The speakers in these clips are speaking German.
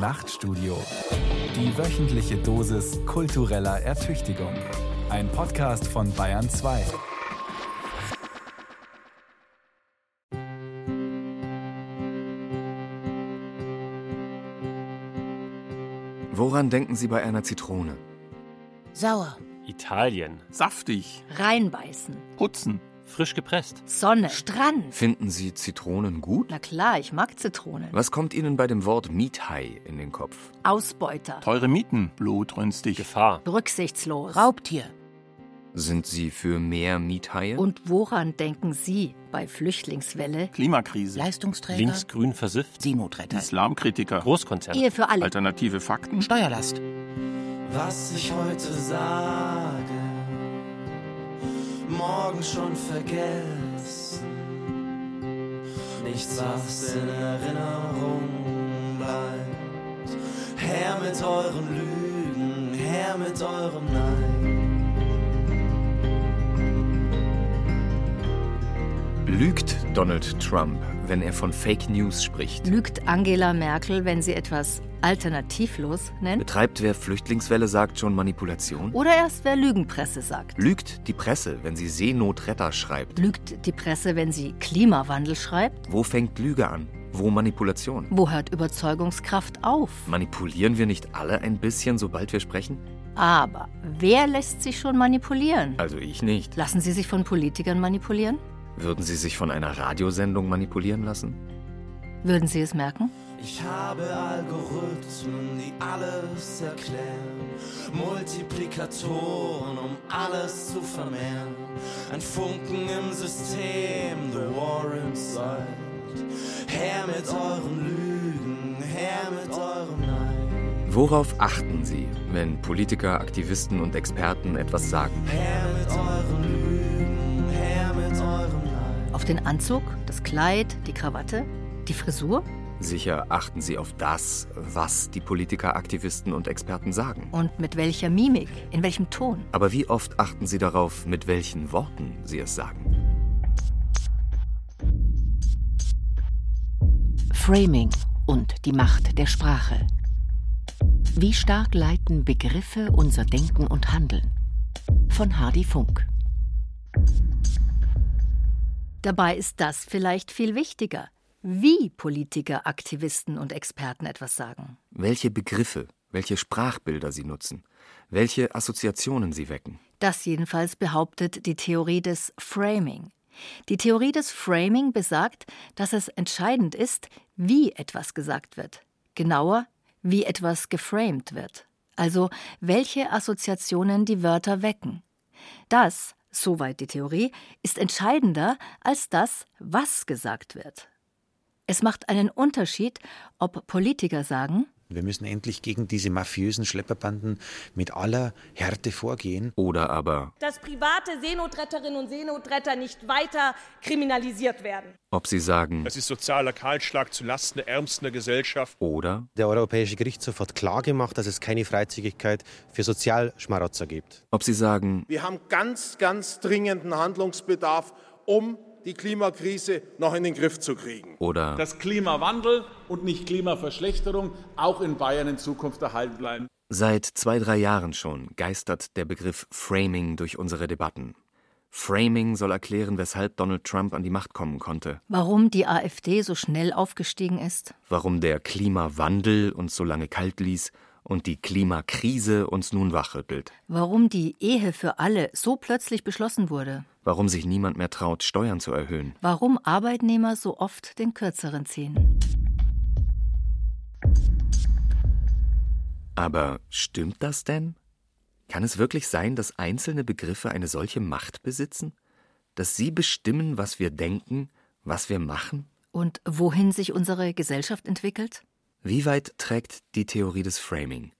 Nachtstudio. Die wöchentliche Dosis kultureller Ertüchtigung. Ein Podcast von Bayern 2. Woran denken Sie bei einer Zitrone? Sauer. Italien. Saftig. Reinbeißen. Putzen. Frisch gepresst. Sonne. Strand. Finden Sie Zitronen gut? Na klar, ich mag Zitronen. Was kommt Ihnen bei dem Wort Miethai in den Kopf? Ausbeuter. Teure Mieten. Blutrünstig. Gefahr. Rücksichtslos. Raubtier. Sind Sie für mehr Miethaie? Und woran denken Sie bei Flüchtlingswelle? Klimakrise. Leistungsträger. Linksgrün versifft. Seenotretter. Islamkritiker. Großkonzern. Ehe für alle. Alternative Fakten. Steuerlast. Was ich heute sage, morgen schon vergessen. Nichts, was in Erinnerung bleibt. Her mit euren Lügen, her mit eurem Nein. Lügt Donald Trump, wenn er von Fake News spricht? Lügt Angela Merkel, wenn sie etwas alternativlos nennt? Betreibt wer Flüchtlingswelle sagt schon Manipulation? Oder erst wer Lügenpresse sagt? Lügt die Presse, wenn sie Seenotretter schreibt? Lügt die Presse, wenn sie Klimawandel schreibt? Wo fängt Lüge an? Wo Manipulation? Wo hört Überzeugungskraft auf? Manipulieren wir nicht alle ein bisschen, sobald wir sprechen? Aber wer lässt sich schon manipulieren? Also ich nicht. Lassen Sie sich von Politikern manipulieren? Würden Sie sich von einer Radiosendung manipulieren lassen? Würden Sie es merken? Ich habe Algorithmen, die alles erklären, Multiplikatoren, um alles zu vermehren. Ein Funken im System, the war inside. Her mit euren Lügen, her mit eurem Nein. Worauf achten Sie, wenn Politiker, Aktivisten und Experten etwas sagen? Her mit euren Lügen, Auf den Anzug, das Kleid, die Krawatte, die Frisur? Sicher achten Sie auf das, was die Politiker, Aktivisten und Experten sagen. Und mit welcher Mimik? In welchem Ton? Aber wie oft achten Sie darauf, mit welchen Worten Sie es sagen? Framing und die Macht der Sprache. Wie stark leiten Begriffe unser Denken und Handeln? Von Hardy Funk. Dabei ist das vielleicht viel wichtiger, wie Politiker, Aktivisten und Experten etwas sagen. Welche Begriffe, welche Sprachbilder Sie nutzen, welche Assoziationen Sie wecken. Das jedenfalls behauptet die Theorie des Framing. Die Theorie des Framing besagt, dass es entscheidend ist, wie etwas gesagt wird. Genauer, wie etwas geframed wird. Also welche Assoziationen die Wörter wecken. Das, soweit die Theorie, ist entscheidender als das, was gesagt wird. Es macht einen Unterschied, ob Politiker sagen, Wir müssen endlich gegen diese mafiösen Schlepperbanden mit aller Härte vorgehen. Oder aber, dass private Seenotretterinnen und Seenotretter nicht weiter kriminalisiert werden. ob Sie sagen, Das ist sozialer Kahlschlag zulasten der Ärmsten der Gesellschaft. oder Der Europäische Gerichtshof hat klargemacht, dass es keine Freizügigkeit für Sozialschmarotzer gibt. ob Sie sagen, Wir haben ganz, ganz dringenden Handlungsbedarf, um die Klimakrise noch in den Griff zu kriegen. oder dass Klimawandel und nicht Klimaverschlechterung auch in Bayern in Zukunft erhalten bleiben. Seit zwei, drei Jahren schon geistert der Begriff Framing durch unsere Debatten. Framing soll erklären, weshalb Donald Trump an die Macht kommen konnte, warum die AfD so schnell aufgestiegen ist, warum der Klimawandel uns so lange kalt ließ und die Klimakrise uns nun wachrüttelt, warum die Ehe für alle so plötzlich beschlossen wurde, warum sich niemand mehr traut, Steuern zu erhöhen. warum Arbeitnehmer so oft den kürzeren ziehen. Aber stimmt das denn? Kann es wirklich sein, dass einzelne Begriffe eine solche Macht besitzen? Dass sie bestimmen, was wir denken, was wir machen? Und wohin sich unsere Gesellschaft entwickelt? Wie weit trägt die Theorie des Framing?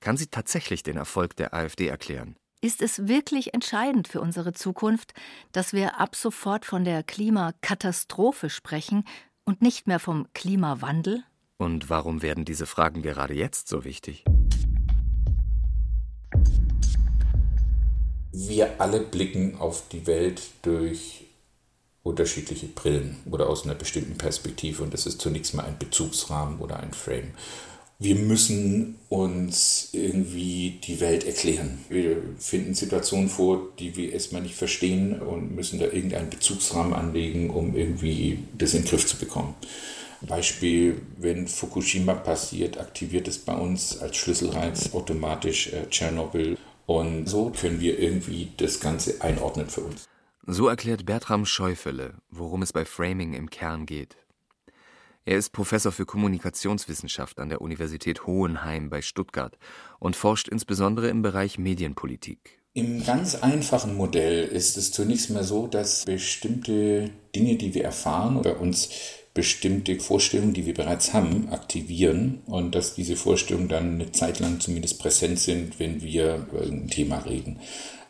Kann sie tatsächlich den Erfolg der AfD erklären? Ist es wirklich entscheidend für unsere Zukunft, dass wir ab sofort von der Klimakatastrophe sprechen und nicht mehr vom Klimawandel? Und warum werden diese Fragen gerade jetzt so wichtig? Wir alle blicken auf die Welt durch unterschiedliche Brillen oder aus einer bestimmten Perspektive und das ist zunächst mal ein Bezugsrahmen oder ein Frame. wir müssen uns irgendwie die Welt erklären. Wir finden Situationen vor, die wir erstmal nicht verstehen und müssen da irgendeinen Bezugsrahmen anlegen, um irgendwie das in den Griff zu bekommen. Beispiel, wenn Fukushima passiert, aktiviert es bei uns als Schlüsselreiz automatisch äh, Tschernobyl. Und so können wir irgendwie das Ganze einordnen für uns. So erklärt Bertram Schäufele, worum es bei Framing im Kern geht. Er ist Professor für Kommunikationswissenschaft an der Universität Hohenheim bei Stuttgart und forscht insbesondere im Bereich Medienpolitik. Im ganz einfachen Modell ist es zunächst mal so, dass bestimmte Dinge, die wir erfahren oder uns bestimmte Vorstellungen, die wir bereits haben, aktivieren und dass diese Vorstellungen dann eine Zeit lang zumindest präsent sind, wenn wir über ein Thema reden.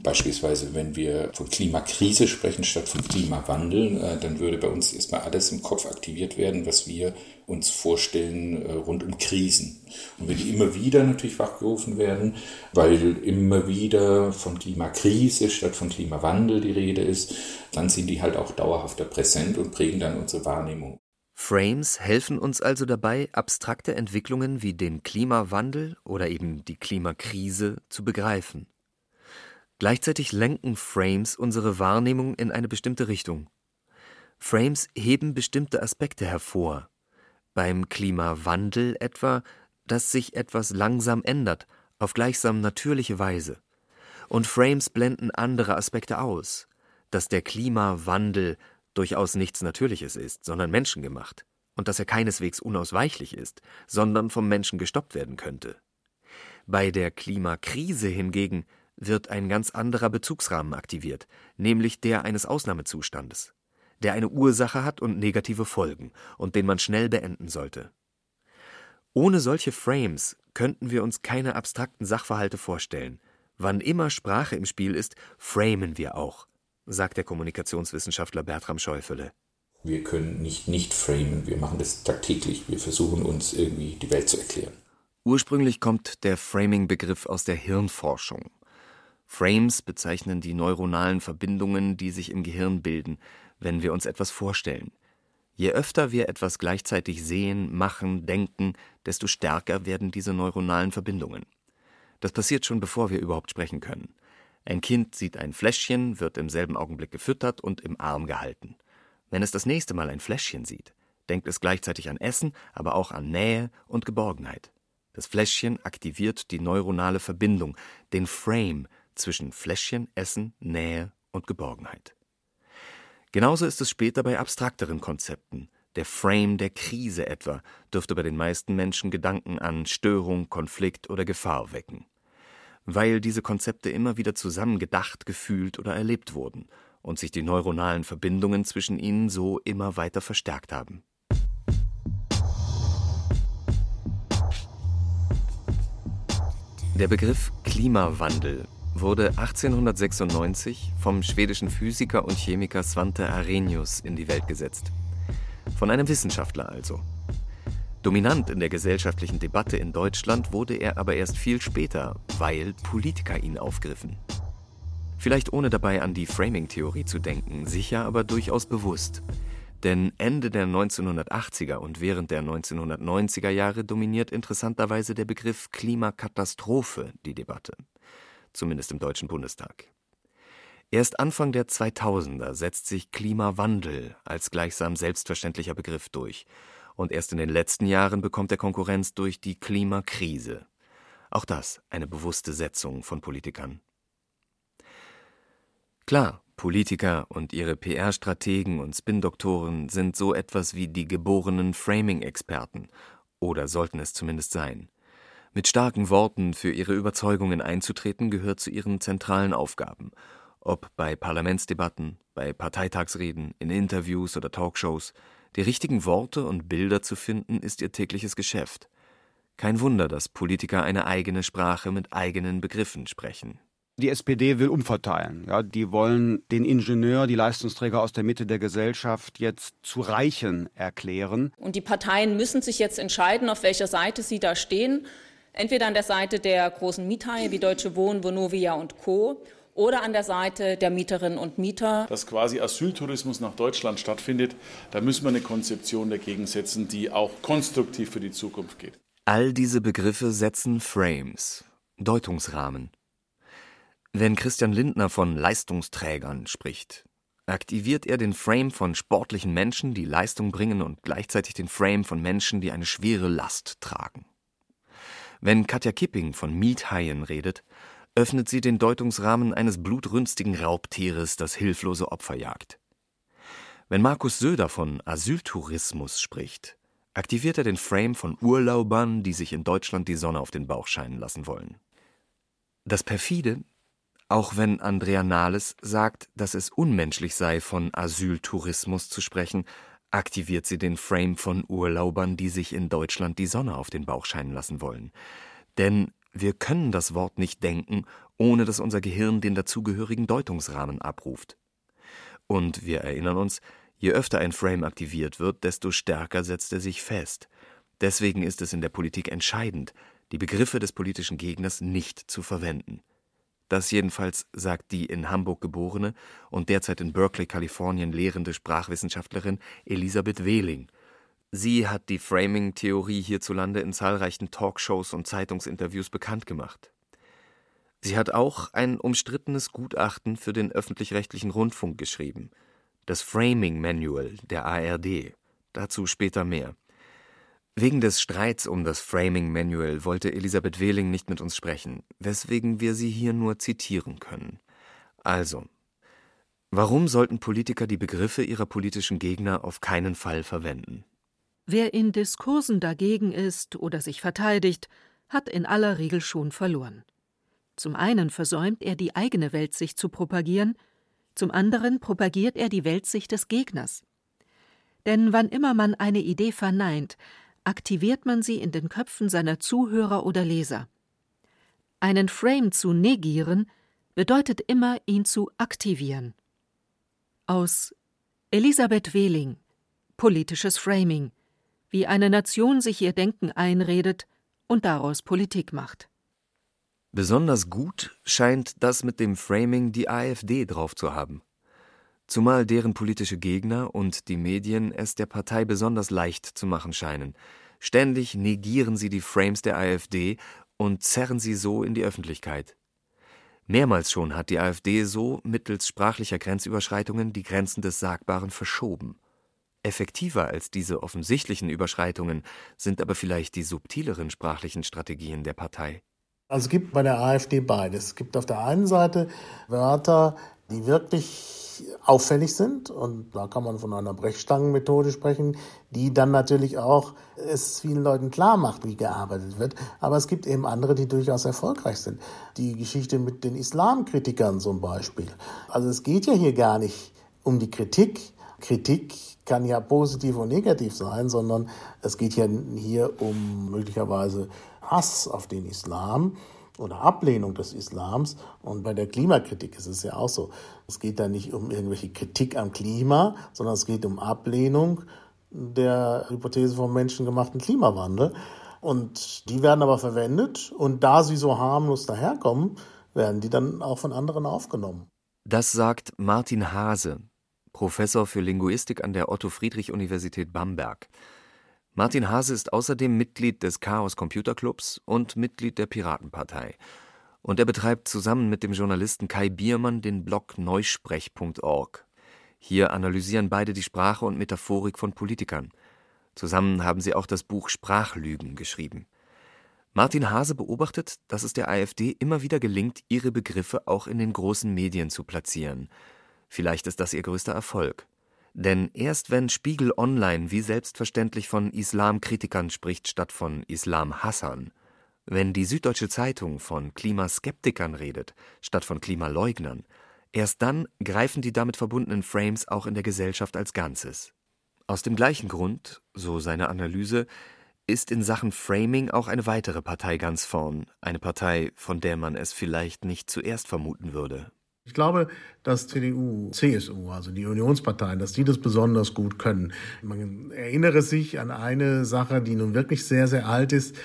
Beispielsweise, wenn wir von Klimakrise sprechen statt von Klimawandel, äh, dann würde bei uns erstmal alles im Kopf aktiviert werden, was wir uns vorstellen äh, rund um Krisen. Und wenn die immer wieder natürlich wachgerufen werden, weil immer wieder von Klimakrise statt von Klimawandel die Rede ist, dann sind die halt auch dauerhafter präsent und prägen dann unsere Wahrnehmung. Frames helfen uns also dabei, abstrakte Entwicklungen wie den Klimawandel oder eben die Klimakrise zu begreifen. Gleichzeitig lenken Frames unsere Wahrnehmung in eine bestimmte Richtung. Frames heben bestimmte Aspekte hervor. Beim Klimawandel etwa, dass sich etwas langsam ändert, auf gleichsam natürliche Weise. Und Frames blenden andere Aspekte aus, dass der Klimawandel durchaus nichts Natürliches ist, sondern menschengemacht, und dass er keineswegs unausweichlich ist, sondern vom Menschen gestoppt werden könnte. Bei der Klimakrise hingegen wird ein ganz anderer Bezugsrahmen aktiviert, nämlich der eines Ausnahmezustandes, der eine Ursache hat und negative Folgen und den man schnell beenden sollte. Ohne solche Frames könnten wir uns keine abstrakten Sachverhalte vorstellen. Wann immer Sprache im Spiel ist, framen wir auch, sagt der Kommunikationswissenschaftler Bertram Schäufele. Wir können nicht nicht framen, wir machen das tagtäglich. Wir versuchen uns irgendwie die Welt zu erklären. Ursprünglich kommt der Framing-Begriff aus der Hirnforschung. Frames bezeichnen die neuronalen Verbindungen, die sich im Gehirn bilden, wenn wir uns etwas vorstellen. Je öfter wir etwas gleichzeitig sehen, machen, denken, desto stärker werden diese neuronalen Verbindungen. Das passiert schon bevor wir überhaupt sprechen können. Ein Kind sieht ein Fläschchen, wird im selben Augenblick gefüttert und im Arm gehalten. Wenn es das nächste Mal ein Fläschchen sieht, denkt es gleichzeitig an Essen, aber auch an Nähe und Geborgenheit. Das Fläschchen aktiviert die neuronale Verbindung, den Frame zwischen Fläschchen, Essen, Nähe und Geborgenheit. Genauso ist es später bei abstrakteren Konzepten. Der Frame der Krise etwa dürfte bei den meisten Menschen Gedanken an Störung, Konflikt oder Gefahr wecken weil diese Konzepte immer wieder zusammen gedacht, gefühlt oder erlebt wurden und sich die neuronalen Verbindungen zwischen ihnen so immer weiter verstärkt haben. Der Begriff Klimawandel wurde 1896 vom schwedischen Physiker und Chemiker Svante Arrhenius in die Welt gesetzt. Von einem Wissenschaftler also. Dominant in der gesellschaftlichen Debatte in Deutschland wurde er aber erst viel später, weil Politiker ihn aufgriffen. Vielleicht ohne dabei an die Framing-Theorie zu denken, sicher aber durchaus bewusst. Denn Ende der 1980er und während der 1990er Jahre dominiert interessanterweise der Begriff Klimakatastrophe die Debatte. Zumindest im Deutschen Bundestag. Erst Anfang der 2000er setzt sich Klimawandel als gleichsam selbstverständlicher Begriff durch und erst in den letzten Jahren bekommt er Konkurrenz durch die Klimakrise. Auch das eine bewusste Setzung von Politikern. Klar, Politiker und ihre PR-Strategen und Spin-Doktoren sind so etwas wie die geborenen Framing-Experten oder sollten es zumindest sein. Mit starken Worten für ihre Überzeugungen einzutreten gehört zu ihren zentralen Aufgaben, ob bei Parlamentsdebatten, bei Parteitagsreden, in Interviews oder Talkshows, die richtigen Worte und Bilder zu finden, ist ihr tägliches Geschäft. Kein Wunder, dass Politiker eine eigene Sprache mit eigenen Begriffen sprechen. Die SPD will umverteilen. Ja, die wollen den Ingenieur, die Leistungsträger aus der Mitte der Gesellschaft jetzt zu Reichen erklären. Und die Parteien müssen sich jetzt entscheiden, auf welcher Seite sie da stehen. Entweder an der Seite der großen Miethaie wie Deutsche Wohnen, Vonovia und Co oder an der Seite der Mieterinnen und Mieter. Dass quasi Asyltourismus nach Deutschland stattfindet, da müssen wir eine Konzeption dagegen setzen, die auch konstruktiv für die Zukunft geht. All diese Begriffe setzen Frames, Deutungsrahmen. Wenn Christian Lindner von Leistungsträgern spricht, aktiviert er den Frame von sportlichen Menschen, die Leistung bringen und gleichzeitig den Frame von Menschen, die eine schwere Last tragen. Wenn Katja Kipping von Miethaien redet, öffnet sie den Deutungsrahmen eines blutrünstigen Raubtieres, das hilflose Opfer jagt. Wenn Markus Söder von Asyltourismus spricht, aktiviert er den Frame von Urlaubern, die sich in Deutschland die Sonne auf den Bauch scheinen lassen wollen. Das perfide, auch wenn Andrea Nahles sagt, dass es unmenschlich sei, von Asyltourismus zu sprechen, aktiviert sie den Frame von Urlaubern, die sich in Deutschland die Sonne auf den Bauch scheinen lassen wollen. Denn wir können das Wort nicht denken, ohne dass unser Gehirn den dazugehörigen Deutungsrahmen abruft. Und wir erinnern uns, je öfter ein Frame aktiviert wird, desto stärker setzt er sich fest. Deswegen ist es in der Politik entscheidend, die Begriffe des politischen Gegners nicht zu verwenden. Das jedenfalls sagt die in Hamburg geborene und derzeit in Berkeley, Kalifornien lehrende Sprachwissenschaftlerin Elisabeth Wehling. Sie hat die Framing-Theorie hierzulande in zahlreichen Talkshows und Zeitungsinterviews bekannt gemacht. Sie hat auch ein umstrittenes Gutachten für den öffentlich-rechtlichen Rundfunk geschrieben, das Framing Manual der ARD. Dazu später mehr. Wegen des Streits um das Framing Manual wollte Elisabeth Wehling nicht mit uns sprechen, weswegen wir sie hier nur zitieren können. Also, warum sollten Politiker die Begriffe ihrer politischen Gegner auf keinen Fall verwenden? Wer in Diskursen dagegen ist oder sich verteidigt, hat in aller Regel schon verloren. Zum einen versäumt er die eigene Weltsicht zu propagieren, zum anderen propagiert er die Weltsicht des Gegners. Denn wann immer man eine Idee verneint, aktiviert man sie in den Köpfen seiner Zuhörer oder Leser. Einen Frame zu negieren bedeutet immer, ihn zu aktivieren. Aus Elisabeth Wehling Politisches Framing wie eine Nation sich ihr Denken einredet und daraus Politik macht. Besonders gut scheint das mit dem Framing die AfD drauf zu haben. Zumal deren politische Gegner und die Medien es der Partei besonders leicht zu machen scheinen. Ständig negieren sie die Frames der AfD und zerren sie so in die Öffentlichkeit. Mehrmals schon hat die AfD so mittels sprachlicher Grenzüberschreitungen die Grenzen des Sagbaren verschoben. Effektiver als diese offensichtlichen Überschreitungen sind aber vielleicht die subtileren sprachlichen Strategien der Partei. Also es gibt bei der AfD beides. Es gibt auf der einen Seite Wörter, die wirklich auffällig sind und da kann man von einer Brechstangenmethode sprechen, die dann natürlich auch es vielen Leuten klar macht, wie gearbeitet wird. Aber es gibt eben andere, die durchaus erfolgreich sind. Die Geschichte mit den Islamkritikern zum Beispiel. Also es geht ja hier gar nicht um die Kritik. Kritik kann ja positiv und negativ sein, sondern es geht ja hier um möglicherweise Hass auf den Islam oder Ablehnung des Islams. Und bei der Klimakritik ist es ja auch so. Es geht da nicht um irgendwelche Kritik am Klima, sondern es geht um Ablehnung der Hypothese vom menschengemachten Klimawandel. Und die werden aber verwendet und da sie so harmlos daherkommen, werden die dann auch von anderen aufgenommen. Das sagt Martin Hase, Professor für Linguistik an der Otto-Friedrich-Universität Bamberg. Martin Hase ist außerdem Mitglied des Chaos Computer Clubs und Mitglied der Piratenpartei. Und er betreibt zusammen mit dem Journalisten Kai Biermann den Blog neusprech.org. Hier analysieren beide die Sprache und Metaphorik von Politikern. Zusammen haben sie auch das Buch Sprachlügen geschrieben. Martin Hase beobachtet, dass es der AfD immer wieder gelingt, ihre Begriffe auch in den großen Medien zu platzieren. Vielleicht ist das ihr größter Erfolg. Denn erst wenn Spiegel Online wie selbstverständlich von Islamkritikern spricht statt von Islamhassern, wenn die Süddeutsche Zeitung von Klimaskeptikern redet statt von Klimaleugnern, erst dann greifen die damit verbundenen Frames auch in der Gesellschaft als Ganzes. Aus dem gleichen Grund, so seine Analyse, ist in Sachen Framing auch eine weitere Partei ganz vorn, eine Partei, von der man es vielleicht nicht zuerst vermuten würde. Ich glaube, dass CDU, CSU, also die Unionsparteien, dass die das besonders gut können. Man erinnere sich an eine Sache, die nun wirklich sehr, sehr alt ist.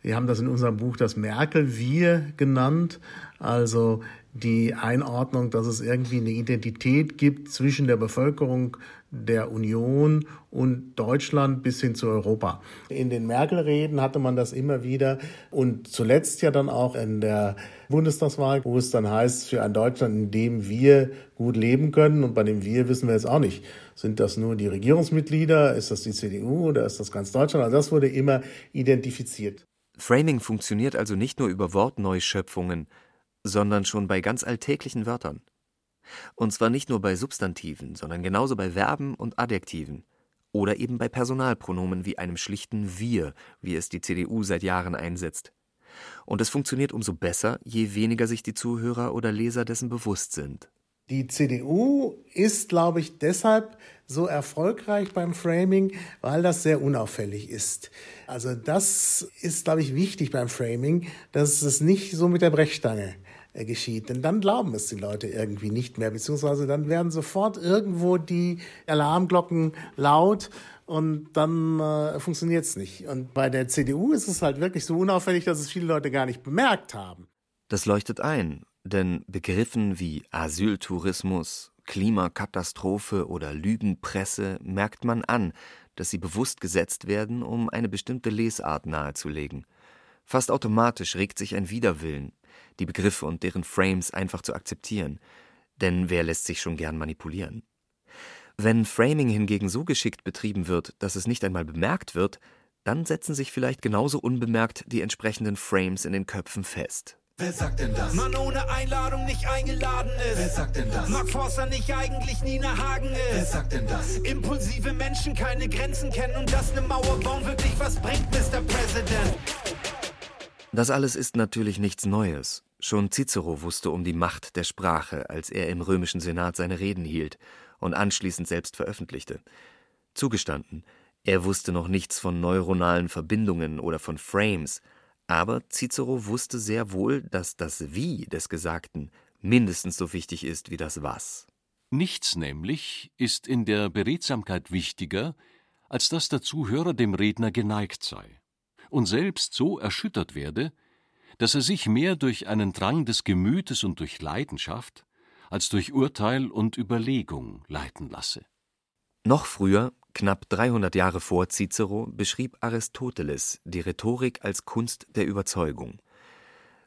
Wir haben das in unserem Buch das Merkel-Wir genannt. Also die Einordnung, dass es irgendwie eine Identität gibt zwischen der Bevölkerung der Union und Deutschland bis hin zu Europa. In den Merkel-Reden hatte man das immer wieder und zuletzt ja dann auch in der Bundestagswahl, wo es dann heißt, für ein Deutschland, in dem wir gut leben können und bei dem wir wissen wir jetzt auch nicht, sind das nur die Regierungsmitglieder, ist das die CDU oder ist das ganz Deutschland? Also das wurde immer identifiziert. Framing funktioniert also nicht nur über Wortneuschöpfungen, sondern schon bei ganz alltäglichen Wörtern. Und zwar nicht nur bei Substantiven, sondern genauso bei Verben und Adjektiven. Oder eben bei Personalpronomen wie einem schlichten Wir, wie es die CDU seit Jahren einsetzt. Und es funktioniert umso besser, je weniger sich die Zuhörer oder Leser dessen bewusst sind. Die CDU ist, glaube ich, deshalb so erfolgreich beim Framing, weil das sehr unauffällig ist. Also das ist, glaube ich, wichtig beim Framing, dass es nicht so mit der Brechstange geschieht. Denn dann glauben es die Leute irgendwie nicht mehr, beziehungsweise dann werden sofort irgendwo die Alarmglocken laut und dann äh, funktioniert es nicht. Und bei der CDU ist es halt wirklich so unauffällig, dass es viele Leute gar nicht bemerkt haben. Das leuchtet ein, denn Begriffen wie Asyltourismus, Klimakatastrophe oder Lügenpresse merkt man an, dass sie bewusst gesetzt werden, um eine bestimmte Lesart nahezulegen. Fast automatisch regt sich ein Widerwillen, die Begriffe und deren Frames einfach zu akzeptieren. Denn wer lässt sich schon gern manipulieren? Wenn Framing hingegen so geschickt betrieben wird, dass es nicht einmal bemerkt wird, dann setzen sich vielleicht genauso unbemerkt die entsprechenden Frames in den Köpfen fest. Wer sagt denn das? Mann ohne Einladung nicht eingeladen ist. Wer sagt denn das? Mark Forster nicht eigentlich Nina Hagen ist. Wer sagt denn das? Impulsive Menschen keine Grenzen kennen und dass eine Mauer bauen wirklich was bringt, Mr. President. Das alles ist natürlich nichts Neues. Schon Cicero wusste um die Macht der Sprache, als er im römischen Senat seine Reden hielt und anschließend selbst veröffentlichte. Zugestanden, er wusste noch nichts von neuronalen Verbindungen oder von Frames, aber Cicero wusste sehr wohl, dass das Wie des Gesagten mindestens so wichtig ist wie das Was. Nichts nämlich ist in der Beredsamkeit wichtiger, als dass der Zuhörer dem Redner geneigt sei und selbst so erschüttert werde, dass er sich mehr durch einen Drang des Gemütes und durch Leidenschaft als durch Urteil und Überlegung leiten lasse. Noch früher, knapp 300 Jahre vor Cicero, beschrieb Aristoteles die Rhetorik als Kunst der Überzeugung.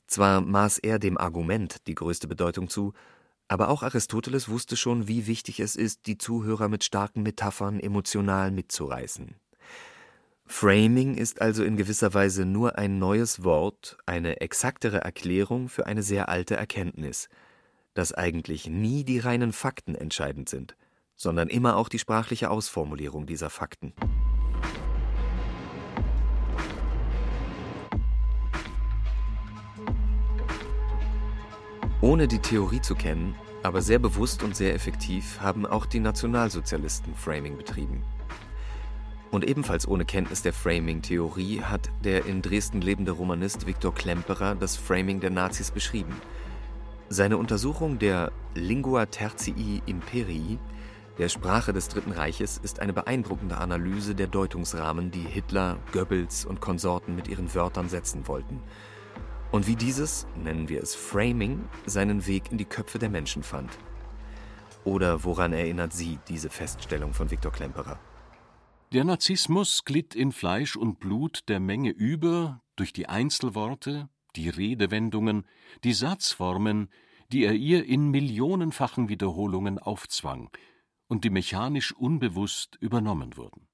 Zwar maß er dem Argument die größte Bedeutung zu, aber auch Aristoteles wusste schon, wie wichtig es ist, die Zuhörer mit starken Metaphern emotional mitzureißen. Framing ist also in gewisser Weise nur ein neues Wort, eine exaktere Erklärung für eine sehr alte Erkenntnis, dass eigentlich nie die reinen Fakten entscheidend sind, sondern immer auch die sprachliche Ausformulierung dieser Fakten. Ohne die Theorie zu kennen, aber sehr bewusst und sehr effektiv, haben auch die Nationalsozialisten Framing betrieben. Und ebenfalls ohne Kenntnis der Framing-Theorie hat der in Dresden lebende Romanist Viktor Klemperer das Framing der Nazis beschrieben. Seine Untersuchung der Lingua Tertii Imperii, der Sprache des Dritten Reiches, ist eine beeindruckende Analyse der Deutungsrahmen, die Hitler, Goebbels und Konsorten mit ihren Wörtern setzen wollten. Und wie dieses, nennen wir es Framing, seinen Weg in die Köpfe der Menschen fand. Oder woran erinnert Sie diese Feststellung von Viktor Klemperer? Der Narzissmus glitt in Fleisch und Blut der Menge über durch die Einzelworte, die Redewendungen, die Satzformen, die er ihr in millionenfachen Wiederholungen aufzwang und die mechanisch unbewusst übernommen wurden.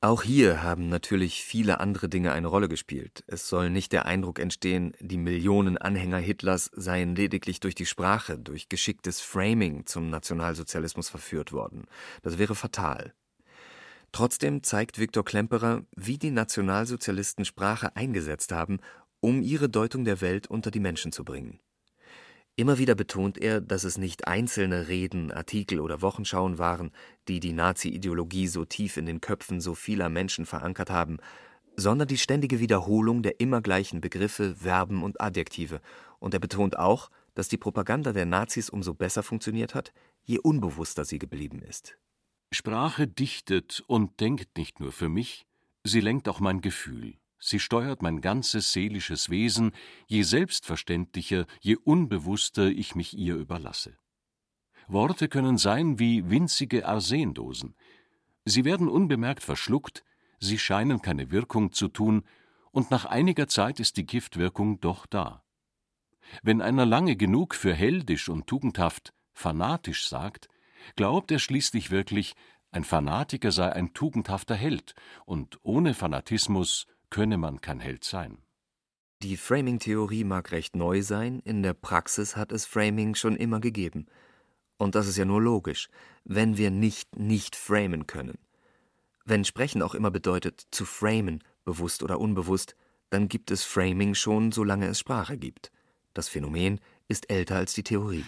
Auch hier haben natürlich viele andere Dinge eine Rolle gespielt. Es soll nicht der Eindruck entstehen, die Millionen Anhänger Hitlers seien lediglich durch die Sprache, durch geschicktes Framing zum Nationalsozialismus verführt worden. Das wäre fatal. Trotzdem zeigt Viktor Klemperer, wie die Nationalsozialisten Sprache eingesetzt haben, um ihre Deutung der Welt unter die Menschen zu bringen. Immer wieder betont er, dass es nicht einzelne Reden, Artikel oder Wochenschauen waren, die die Nazi-Ideologie so tief in den Köpfen so vieler Menschen verankert haben, sondern die ständige Wiederholung der immer gleichen Begriffe, Verben und Adjektive. Und er betont auch, dass die Propaganda der Nazis umso besser funktioniert hat, je unbewusster sie geblieben ist. Sprache dichtet und denkt nicht nur für mich, sie lenkt auch mein Gefühl, sie steuert mein ganzes seelisches Wesen, je selbstverständlicher, je unbewusster ich mich ihr überlasse. Worte können sein wie winzige Arsendosen. Sie werden unbemerkt verschluckt, sie scheinen keine Wirkung zu tun, und nach einiger Zeit ist die Giftwirkung doch da. Wenn einer lange genug für heldisch und tugendhaft fanatisch sagt, glaubt er schließlich wirklich, ein Fanatiker sei ein tugendhafter Held, und ohne Fanatismus könne man kein Held sein. Die Framing-Theorie mag recht neu sein, in der Praxis hat es Framing schon immer gegeben. Und das ist ja nur logisch, wenn wir nicht nicht framen können. Wenn Sprechen auch immer bedeutet, zu framen, bewusst oder unbewusst, dann gibt es Framing schon, solange es Sprache gibt. Das Phänomen ist älter als die Theorie.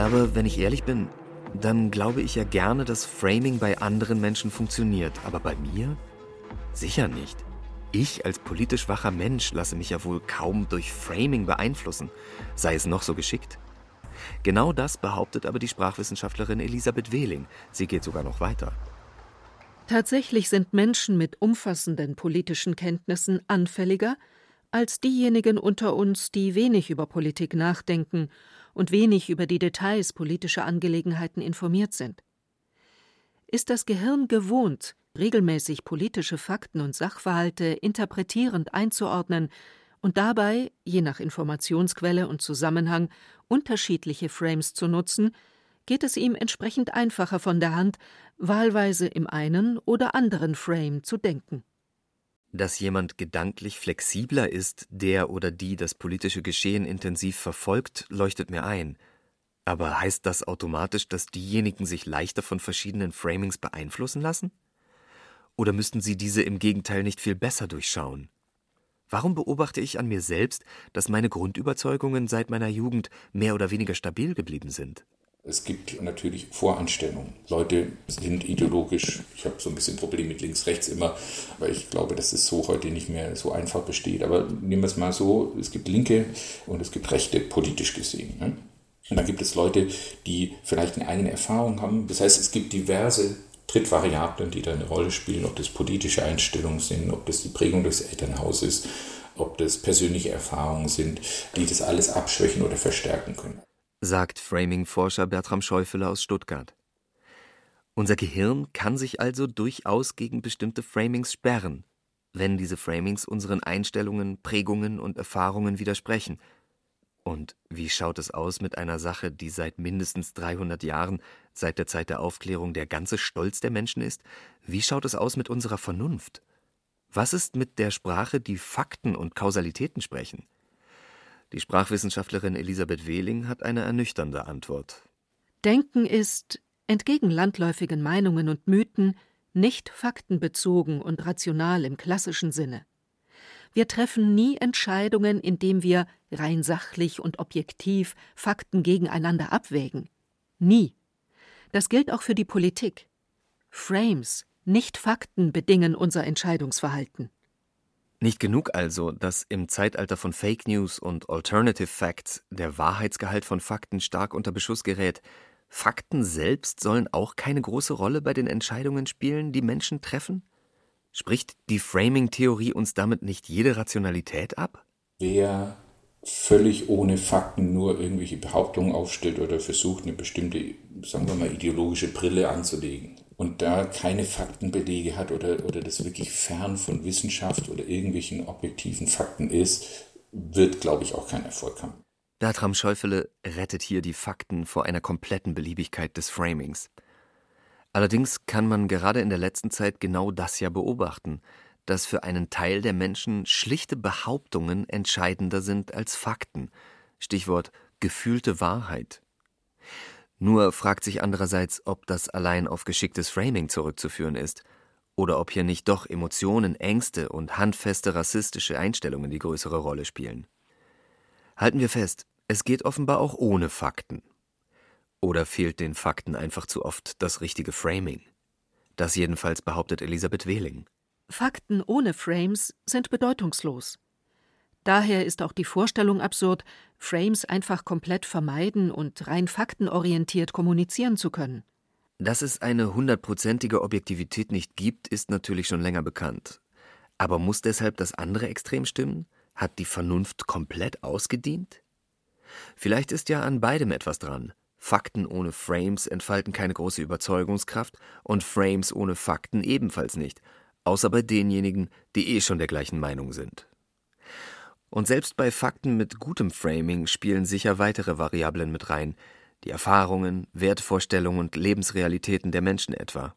Aber wenn ich ehrlich bin, dann glaube ich ja gerne, dass Framing bei anderen Menschen funktioniert. Aber bei mir? Sicher nicht. Ich als politisch wacher Mensch lasse mich ja wohl kaum durch Framing beeinflussen, sei es noch so geschickt. Genau das behauptet aber die Sprachwissenschaftlerin Elisabeth Wehling. Sie geht sogar noch weiter. Tatsächlich sind Menschen mit umfassenden politischen Kenntnissen anfälliger als diejenigen unter uns, die wenig über Politik nachdenken und wenig über die Details politischer Angelegenheiten informiert sind. Ist das Gehirn gewohnt, regelmäßig politische Fakten und Sachverhalte interpretierend einzuordnen und dabei, je nach Informationsquelle und Zusammenhang, unterschiedliche Frames zu nutzen, geht es ihm entsprechend einfacher von der Hand, wahlweise im einen oder anderen Frame zu denken. Dass jemand gedanklich flexibler ist, der oder die das politische Geschehen intensiv verfolgt, leuchtet mir ein. Aber heißt das automatisch, dass diejenigen sich leichter von verschiedenen Framings beeinflussen lassen? Oder müssten sie diese im Gegenteil nicht viel besser durchschauen? Warum beobachte ich an mir selbst, dass meine Grundüberzeugungen seit meiner Jugend mehr oder weniger stabil geblieben sind? Es gibt natürlich Voranstellungen. Leute sind ideologisch, ich habe so ein bisschen Problem mit links-rechts immer, aber ich glaube, dass es so heute nicht mehr so einfach besteht. Aber nehmen wir es mal so, es gibt Linke und es gibt Rechte, politisch gesehen. Ne? Und dann gibt es Leute, die vielleicht eine eigene Erfahrung haben. Das heißt, es gibt diverse Trittvariablen, die da eine Rolle spielen, ob das politische Einstellungen sind, ob das die Prägung des Elternhauses ist, ob das persönliche Erfahrungen sind, die das alles abschwächen oder verstärken können. Sagt Framing-Forscher Bertram Schäufele aus Stuttgart. Unser Gehirn kann sich also durchaus gegen bestimmte Framings sperren, wenn diese Framings unseren Einstellungen, Prägungen und Erfahrungen widersprechen – und wie schaut es aus mit einer Sache, die seit mindestens 300 Jahren, seit der Zeit der Aufklärung, der ganze Stolz der Menschen ist? Wie schaut es aus mit unserer Vernunft? Was ist mit der Sprache, die Fakten und Kausalitäten sprechen? Die Sprachwissenschaftlerin Elisabeth Wehling hat eine ernüchternde Antwort. Denken ist, entgegen landläufigen Meinungen und Mythen, nicht faktenbezogen und rational im klassischen Sinne. Wir treffen nie Entscheidungen, indem wir rein sachlich und objektiv Fakten gegeneinander abwägen. Nie. Das gilt auch für die Politik. Frames, nicht Fakten bedingen unser Entscheidungsverhalten. Nicht genug also, dass im Zeitalter von Fake News und Alternative Facts der Wahrheitsgehalt von Fakten stark unter Beschuss gerät, Fakten selbst sollen auch keine große Rolle bei den Entscheidungen spielen, die Menschen treffen? Spricht die Framing-Theorie uns damit nicht jede Rationalität ab? Wer völlig ohne Fakten nur irgendwelche Behauptungen aufstellt oder versucht, eine bestimmte, sagen wir mal, ideologische Brille anzulegen und da keine Faktenbelege hat oder, oder das wirklich fern von Wissenschaft oder irgendwelchen objektiven Fakten ist, wird, glaube ich, auch keinen Erfolg haben. Bertram Schäufele rettet hier die Fakten vor einer kompletten Beliebigkeit des Framings. Allerdings kann man gerade in der letzten Zeit genau das ja beobachten, dass für einen Teil der Menschen schlichte Behauptungen entscheidender sind als Fakten. Stichwort gefühlte Wahrheit. Nur fragt sich andererseits, ob das allein auf geschicktes Framing zurückzuführen ist oder ob hier nicht doch Emotionen, Ängste und handfeste rassistische Einstellungen die größere Rolle spielen. Halten wir fest, es geht offenbar auch ohne Fakten. Oder fehlt den Fakten einfach zu oft das richtige Framing? Das jedenfalls behauptet Elisabeth Wehling. Fakten ohne Frames sind bedeutungslos. Daher ist auch die Vorstellung absurd, Frames einfach komplett vermeiden und rein faktenorientiert kommunizieren zu können. Dass es eine hundertprozentige Objektivität nicht gibt, ist natürlich schon länger bekannt. Aber muss deshalb das andere Extrem stimmen? Hat die Vernunft komplett ausgedient? Vielleicht ist ja an beidem etwas dran. Fakten ohne Frames entfalten keine große Überzeugungskraft und Frames ohne Fakten ebenfalls nicht, außer bei denjenigen, die eh schon der gleichen Meinung sind. Und selbst bei Fakten mit gutem Framing spielen sicher weitere Variablen mit rein, die Erfahrungen, Wertvorstellungen und Lebensrealitäten der Menschen etwa.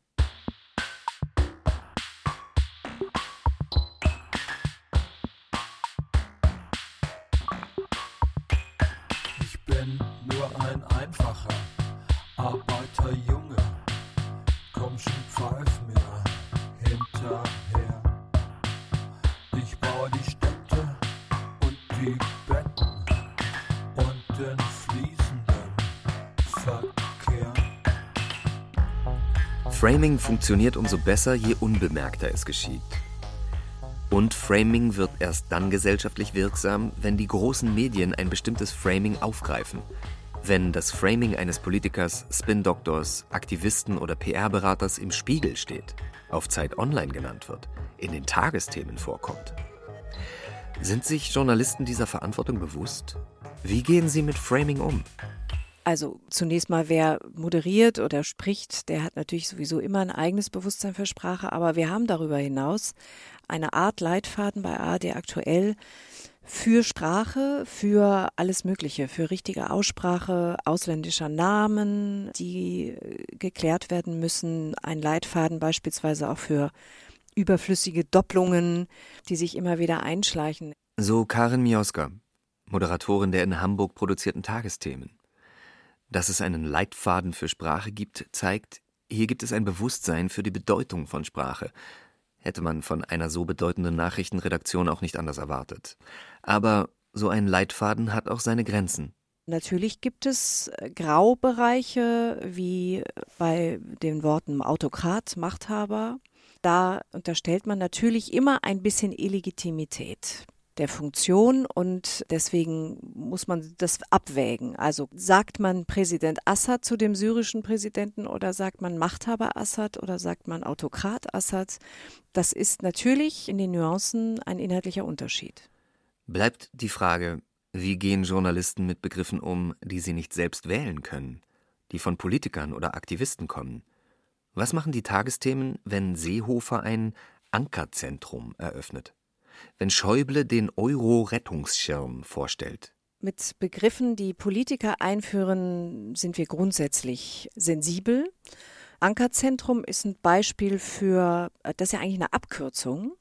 Funktioniert umso besser, je unbemerkter es geschieht. Und Framing wird erst dann gesellschaftlich wirksam, wenn die großen Medien ein bestimmtes Framing aufgreifen. Wenn das Framing eines Politikers, Spin-Doktors, Aktivisten oder PR-Beraters im Spiegel steht, auf Zeit Online genannt wird, in den Tagesthemen vorkommt. Sind sich Journalisten dieser Verantwortung bewusst? Wie gehen sie mit Framing um? Also zunächst mal, wer moderiert oder spricht, der hat natürlich sowieso immer ein eigenes Bewusstsein für Sprache, aber wir haben darüber hinaus eine Art Leitfaden bei ARD aktuell für Sprache, für alles Mögliche, für richtige Aussprache ausländischer Namen, die äh, geklärt werden müssen, ein Leitfaden beispielsweise auch für überflüssige Doppelungen, die sich immer wieder einschleichen. So Karin Mioska, Moderatorin der in Hamburg produzierten Tagesthemen. Dass es einen Leitfaden für Sprache gibt, zeigt, hier gibt es ein Bewusstsein für die Bedeutung von Sprache. Hätte man von einer so bedeutenden Nachrichtenredaktion auch nicht anders erwartet. Aber so ein Leitfaden hat auch seine Grenzen. Natürlich gibt es äh, Graubereiche wie bei den Worten Autokrat, Machthaber. Da unterstellt man natürlich immer ein bisschen Illegitimität der Funktion und deswegen muss man das abwägen. Also sagt man Präsident Assad zu dem syrischen Präsidenten oder sagt man Machthaber Assad oder sagt man Autokrat Assad? Das ist natürlich in den Nuancen ein inhaltlicher Unterschied. Bleibt die Frage, wie gehen Journalisten mit Begriffen um, die sie nicht selbst wählen können, die von Politikern oder Aktivisten kommen? Was machen die Tagesthemen, wenn Seehofer ein Ankerzentrum eröffnet? Wenn Schäuble den Euro-Rettungsschirm vorstellt? Mit Begriffen, die Politiker einführen, sind wir grundsätzlich sensibel. Ankerzentrum ist ein Beispiel für, das ist ja eigentlich eine Abkürzung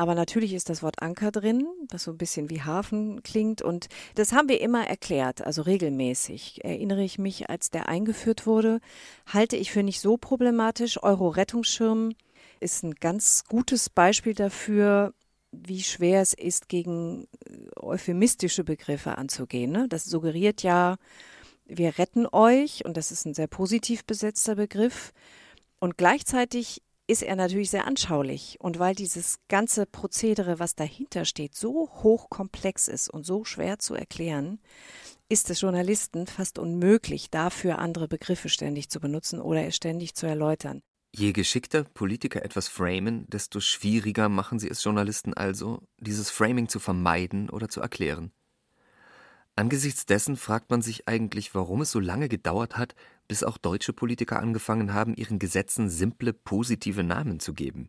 aber natürlich ist das Wort Anker drin, das so ein bisschen wie Hafen klingt. Und das haben wir immer erklärt, also regelmäßig. Erinnere ich mich, als der eingeführt wurde, halte ich für nicht so problematisch. Euro-Rettungsschirm ist ein ganz gutes Beispiel dafür, wie schwer es ist, gegen äh, euphemistische Begriffe anzugehen. Ne? Das suggeriert ja, wir retten euch, und das ist ein sehr positiv besetzter Begriff. Und gleichzeitig ist er natürlich sehr anschaulich. Und weil dieses ganze Prozedere, was dahinter steht, so hochkomplex ist und so schwer zu erklären, ist es Journalisten fast unmöglich, dafür andere Begriffe ständig zu benutzen oder es ständig zu erläutern. Je geschickter Politiker etwas framen, desto schwieriger machen sie es Journalisten also, dieses Framing zu vermeiden oder zu erklären. Angesichts dessen fragt man sich eigentlich, warum es so lange gedauert hat, bis auch deutsche Politiker angefangen haben, ihren Gesetzen simple positive Namen zu geben.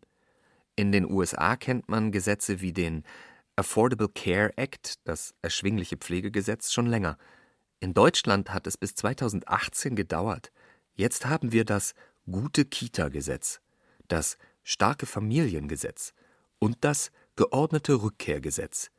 In den USA kennt man Gesetze wie den Affordable Care Act, das erschwingliche Pflegegesetz, schon länger. In Deutschland hat es bis 2018 gedauert. Jetzt haben wir das Gute Kita-Gesetz, das Starke Familiengesetz und das Geordnete Rückkehrgesetz.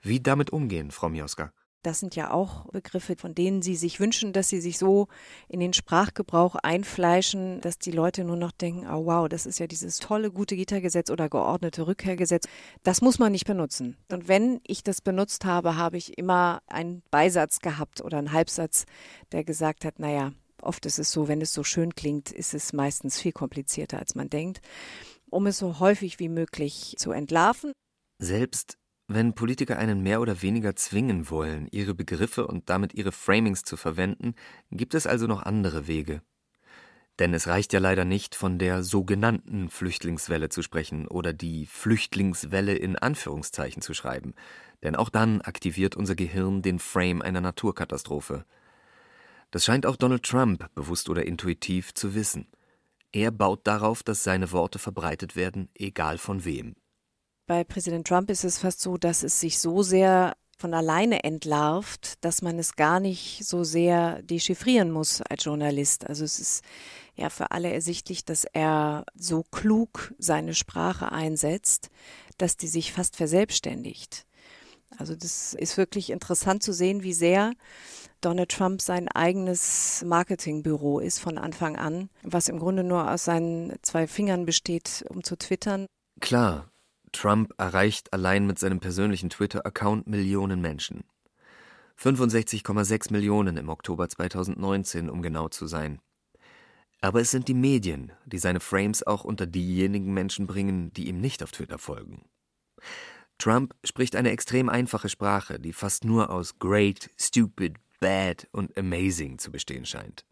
Wie damit umgehen, Frau Mioska? Das sind ja auch Begriffe, von denen Sie sich wünschen, dass sie sich so in den Sprachgebrauch einfleischen, dass die Leute nur noch denken, oh wow, das ist ja dieses tolle, gute Gittergesetz oder geordnete Rückkehrgesetz. Das muss man nicht benutzen. Und wenn ich das benutzt habe, habe ich immer einen Beisatz gehabt oder einen Halbsatz, der gesagt hat, naja, oft ist es so, wenn es so schön klingt, ist es meistens viel komplizierter, als man denkt, um es so häufig wie möglich zu entlarven. Selbst Wenn Politiker einen mehr oder weniger zwingen wollen, ihre Begriffe und damit ihre Framings zu verwenden, gibt es also noch andere Wege. Denn es reicht ja leider nicht, von der sogenannten Flüchtlingswelle zu sprechen oder die Flüchtlingswelle in Anführungszeichen zu schreiben, denn auch dann aktiviert unser Gehirn den Frame einer Naturkatastrophe. Das scheint auch Donald Trump bewusst oder intuitiv zu wissen. Er baut darauf, dass seine Worte verbreitet werden, egal von wem. Bei Präsident Trump ist es fast so, dass es sich so sehr von alleine entlarvt, dass man es gar nicht so sehr dechiffrieren muss als Journalist. Also es ist ja für alle ersichtlich, dass er so klug seine Sprache einsetzt, dass die sich fast verselbstständigt. Also das ist wirklich interessant zu sehen, wie sehr Donald Trump sein eigenes Marketingbüro ist von Anfang an, was im Grunde nur aus seinen zwei Fingern besteht, um zu twittern. Klar, Trump erreicht allein mit seinem persönlichen Twitter-Account Millionen Menschen. 65,6 Millionen im Oktober 2019, um genau zu sein. Aber es sind die Medien, die seine Frames auch unter diejenigen Menschen bringen, die ihm nicht auf Twitter folgen. Trump spricht eine extrem einfache Sprache, die fast nur aus great, stupid, bad und amazing zu bestehen scheint.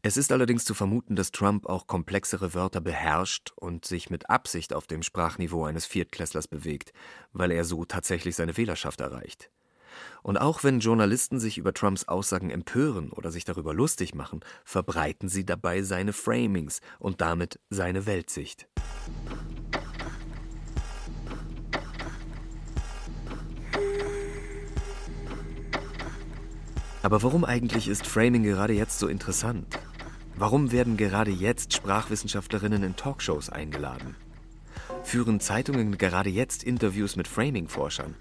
Es ist allerdings zu vermuten, dass Trump auch komplexere Wörter beherrscht und sich mit Absicht auf dem Sprachniveau eines Viertklässlers bewegt, weil er so tatsächlich seine Wählerschaft erreicht. Und auch wenn Journalisten sich über Trumps Aussagen empören oder sich darüber lustig machen, verbreiten sie dabei seine Framings und damit seine Weltsicht. Aber warum eigentlich ist Framing gerade jetzt so interessant? Warum werden gerade jetzt Sprachwissenschaftlerinnen in Talkshows eingeladen? Führen Zeitungen gerade jetzt Interviews mit Framing-Forschern?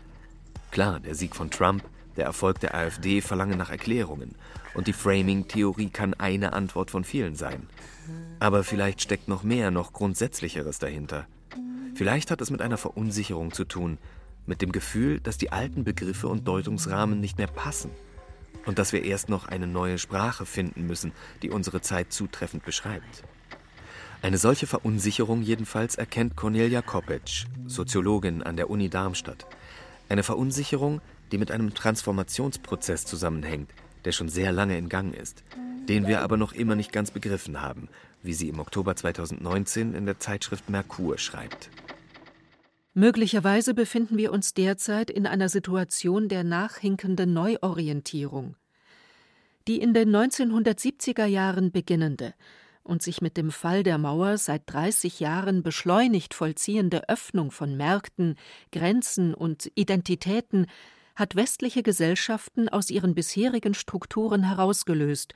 Klar, der Sieg von Trump, der Erfolg der AfD verlangen nach Erklärungen. Und die Framing-Theorie kann eine Antwort von vielen sein. Aber vielleicht steckt noch mehr, noch Grundsätzlicheres dahinter. Vielleicht hat es mit einer Verunsicherung zu tun, mit dem Gefühl, dass die alten Begriffe und Deutungsrahmen nicht mehr passen und dass wir erst noch eine neue Sprache finden müssen, die unsere Zeit zutreffend beschreibt. Eine solche Verunsicherung jedenfalls erkennt Cornelia Koppetsch, Soziologin an der Uni Darmstadt. Eine Verunsicherung, die mit einem Transformationsprozess zusammenhängt, der schon sehr lange in Gang ist, den wir aber noch immer nicht ganz begriffen haben, wie sie im Oktober 2019 in der Zeitschrift Merkur schreibt. Möglicherweise befinden wir uns derzeit in einer Situation der nachhinkenden Neuorientierung. Die in den 1970er Jahren beginnende und sich mit dem Fall der Mauer seit 30 Jahren beschleunigt vollziehende Öffnung von Märkten, Grenzen und Identitäten hat westliche Gesellschaften aus ihren bisherigen Strukturen herausgelöst,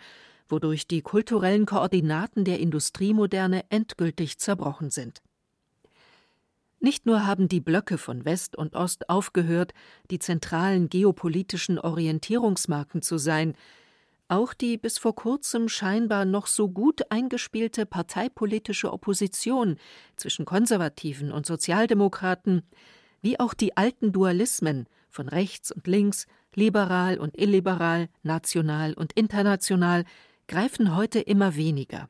wodurch die kulturellen Koordinaten der Industriemoderne endgültig zerbrochen sind. Nicht nur haben die Blöcke von West und Ost aufgehört, die zentralen geopolitischen Orientierungsmarken zu sein, auch die bis vor kurzem scheinbar noch so gut eingespielte parteipolitische Opposition zwischen Konservativen und Sozialdemokraten, wie auch die alten Dualismen von rechts und links, liberal und illiberal, national und international, greifen heute immer weniger.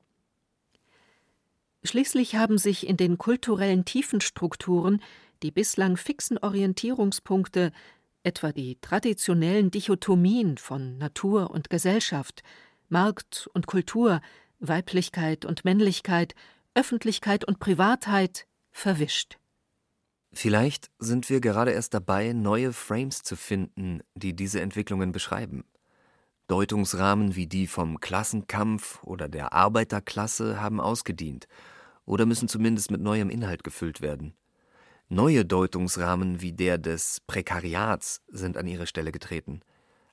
Schließlich haben sich in den kulturellen Tiefenstrukturen die bislang fixen Orientierungspunkte, etwa die traditionellen Dichotomien von Natur und Gesellschaft, Markt und Kultur, Weiblichkeit und Männlichkeit, Öffentlichkeit und Privatheit, verwischt. Vielleicht sind wir gerade erst dabei, neue Frames zu finden, die diese Entwicklungen beschreiben. Deutungsrahmen wie die vom Klassenkampf oder der Arbeiterklasse haben ausgedient oder müssen zumindest mit neuem Inhalt gefüllt werden. Neue Deutungsrahmen wie der des Prekariats sind an ihre Stelle getreten.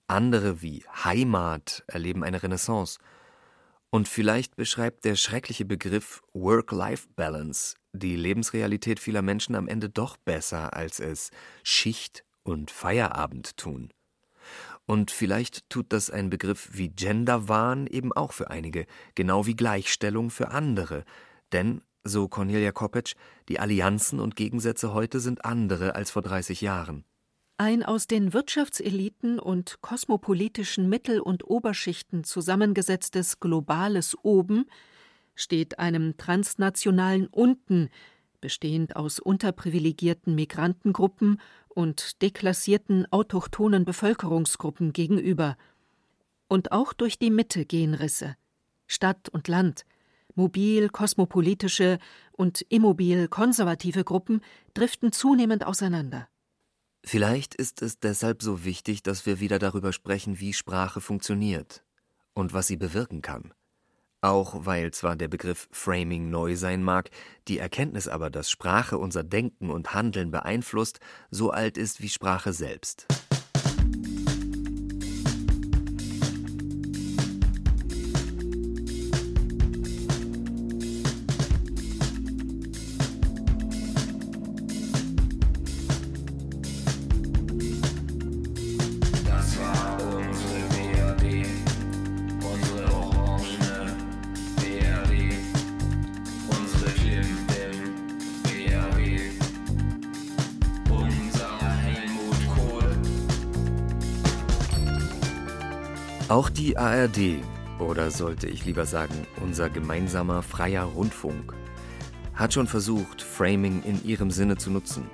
Andere wie Heimat erleben eine Renaissance. Und vielleicht beschreibt der schreckliche Begriff Work-Life-Balance die Lebensrealität vieler Menschen am Ende doch besser, als es Schicht und Feierabend tun. Und vielleicht tut das ein Begriff wie Genderwahn eben auch für einige, genau wie Gleichstellung für andere, denn, so Cornelia Koppetsch, die Allianzen und Gegensätze heute sind andere als vor 30 Jahren. Ein aus den Wirtschaftseliten und kosmopolitischen Mittel- und Oberschichten zusammengesetztes globales Oben steht einem transnationalen Unten, bestehend aus unterprivilegierten Migrantengruppen und deklassierten autochthonen Bevölkerungsgruppen gegenüber. Und auch durch die Mitte gehen Risse. Stadt und Land, mobil kosmopolitische und immobil konservative Gruppen driften zunehmend auseinander. Vielleicht ist es deshalb so wichtig, dass wir wieder darüber sprechen, wie Sprache funktioniert und was sie bewirken kann. Auch weil zwar der Begriff Framing neu sein mag, die Erkenntnis aber, dass Sprache unser Denken und Handeln beeinflusst, so alt ist wie Sprache selbst. Auch die ARD, oder sollte ich lieber sagen, unser gemeinsamer freier Rundfunk, hat schon versucht, Framing in ihrem Sinne zu nutzen.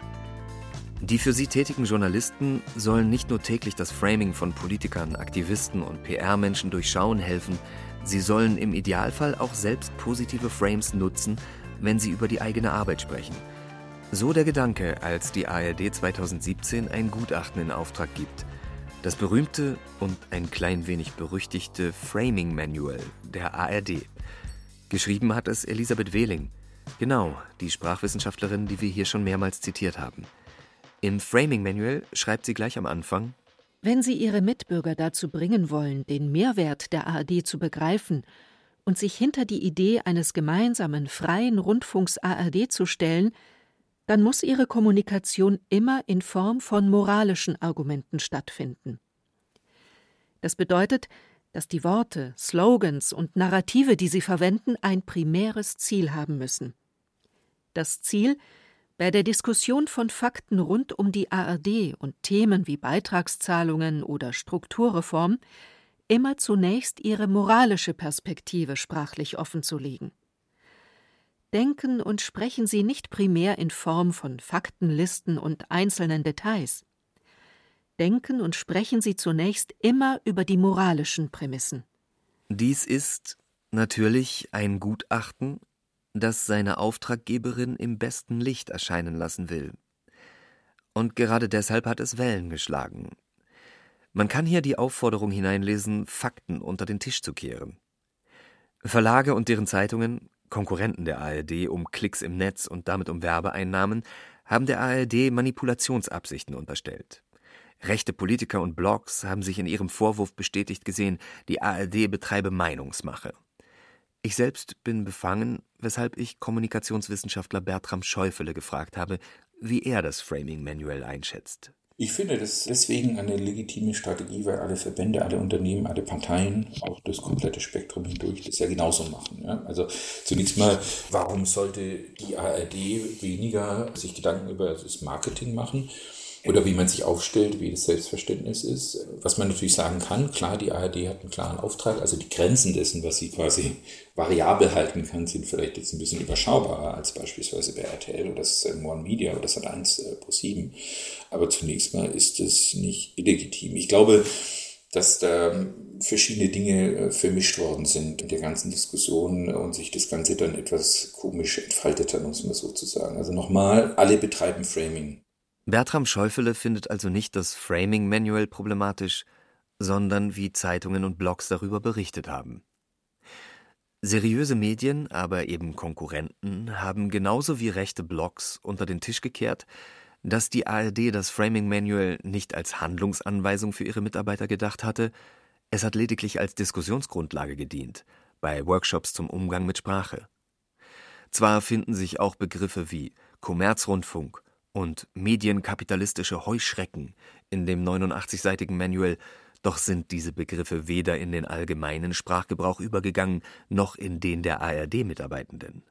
Die für sie tätigen Journalisten sollen nicht nur täglich das Framing von Politikern, Aktivisten und PR-Menschen durchschauen helfen, sie sollen im Idealfall auch selbst positive Frames nutzen, wenn sie über die eigene Arbeit sprechen. So der Gedanke, als die ARD 2017 ein Gutachten in Auftrag gibt. Das berühmte und ein klein wenig berüchtigte Framing Manual der ARD. Geschrieben hat es Elisabeth Wehling. Genau, die Sprachwissenschaftlerin, die wir hier schon mehrmals zitiert haben. Im Framing Manual schreibt sie gleich am Anfang, Wenn Sie Ihre Mitbürger dazu bringen wollen, den Mehrwert der ARD zu begreifen und sich hinter die Idee eines gemeinsamen freien Rundfunks ARD zu stellen, dann muss Ihre Kommunikation immer in Form von moralischen Argumenten stattfinden. Das bedeutet, dass die Worte, Slogans und Narrative, die Sie verwenden, ein primäres Ziel haben müssen. Das Ziel, bei der Diskussion von Fakten rund um die ARD und Themen wie Beitragszahlungen oder Strukturreform immer zunächst ihre moralische Perspektive sprachlich offenzulegen. Denken und sprechen Sie nicht primär in Form von Faktenlisten und einzelnen Details. Denken und sprechen Sie zunächst immer über die moralischen Prämissen. dies ist natürlich ein Gutachten, das seine Auftraggeberin im besten Licht erscheinen lassen will. Und gerade deshalb hat es Wellen geschlagen. Man kann hier die Aufforderung hineinlesen, Fakten unter den Tisch zu kehren. Verlage und deren Zeitungen, Konkurrenten der ARD um Klicks im Netz und damit um Werbeeinnahmen, haben der ARD Manipulationsabsichten unterstellt. Rechte Politiker und Blogs haben sich in ihrem Vorwurf bestätigt gesehen, die ARD betreibe Meinungsmache. Ich selbst bin befangen, weshalb ich Kommunikationswissenschaftler Bertram Schäufele gefragt habe, wie er das Framing Manual einschätzt. Ich finde das deswegen eine legitime Strategie, weil alle Verbände, alle Unternehmen, alle Parteien, auch das komplette Spektrum hindurch, das ja genauso machen. Ja? Also zunächst mal, warum sollte die ARD weniger sich Gedanken über das Marketing machen? Oder wie man sich aufstellt, wie das Selbstverständnis ist. Was man natürlich sagen kann, klar, die ARD hat einen klaren Auftrag, also die Grenzen dessen, was sie quasi variabel halten kann, sind vielleicht jetzt ein bisschen überschaubarer als beispielsweise bei RTL oder das One Media oder das Sat1 äh, Pro 7. Aber zunächst mal ist es nicht illegitim. Ich glaube, dass da verschiedene Dinge äh, vermischt worden sind in der ganzen Diskussion und sich das Ganze dann etwas komisch entfaltet hat, muss man so zu sagen. Also nochmal, alle betreiben Framing. Bertram Schäufele findet also nicht das Framing Manual problematisch, sondern wie Zeitungen und Blogs darüber berichtet haben. Seriöse Medien, aber eben Konkurrenten, haben genauso wie rechte Blogs unter den Tisch gekehrt, dass die ARD das Framing Manual nicht als Handlungsanweisung für ihre Mitarbeiter gedacht hatte, es hat lediglich als Diskussionsgrundlage gedient, bei Workshops zum Umgang mit Sprache. Zwar finden sich auch Begriffe wie Kommerzrundfunk und medienkapitalistische Heuschrecken in dem 89-seitigen Manual, doch sind diese Begriffe weder in den allgemeinen Sprachgebrauch übergegangen, noch in den der ARD-Mitarbeitenden.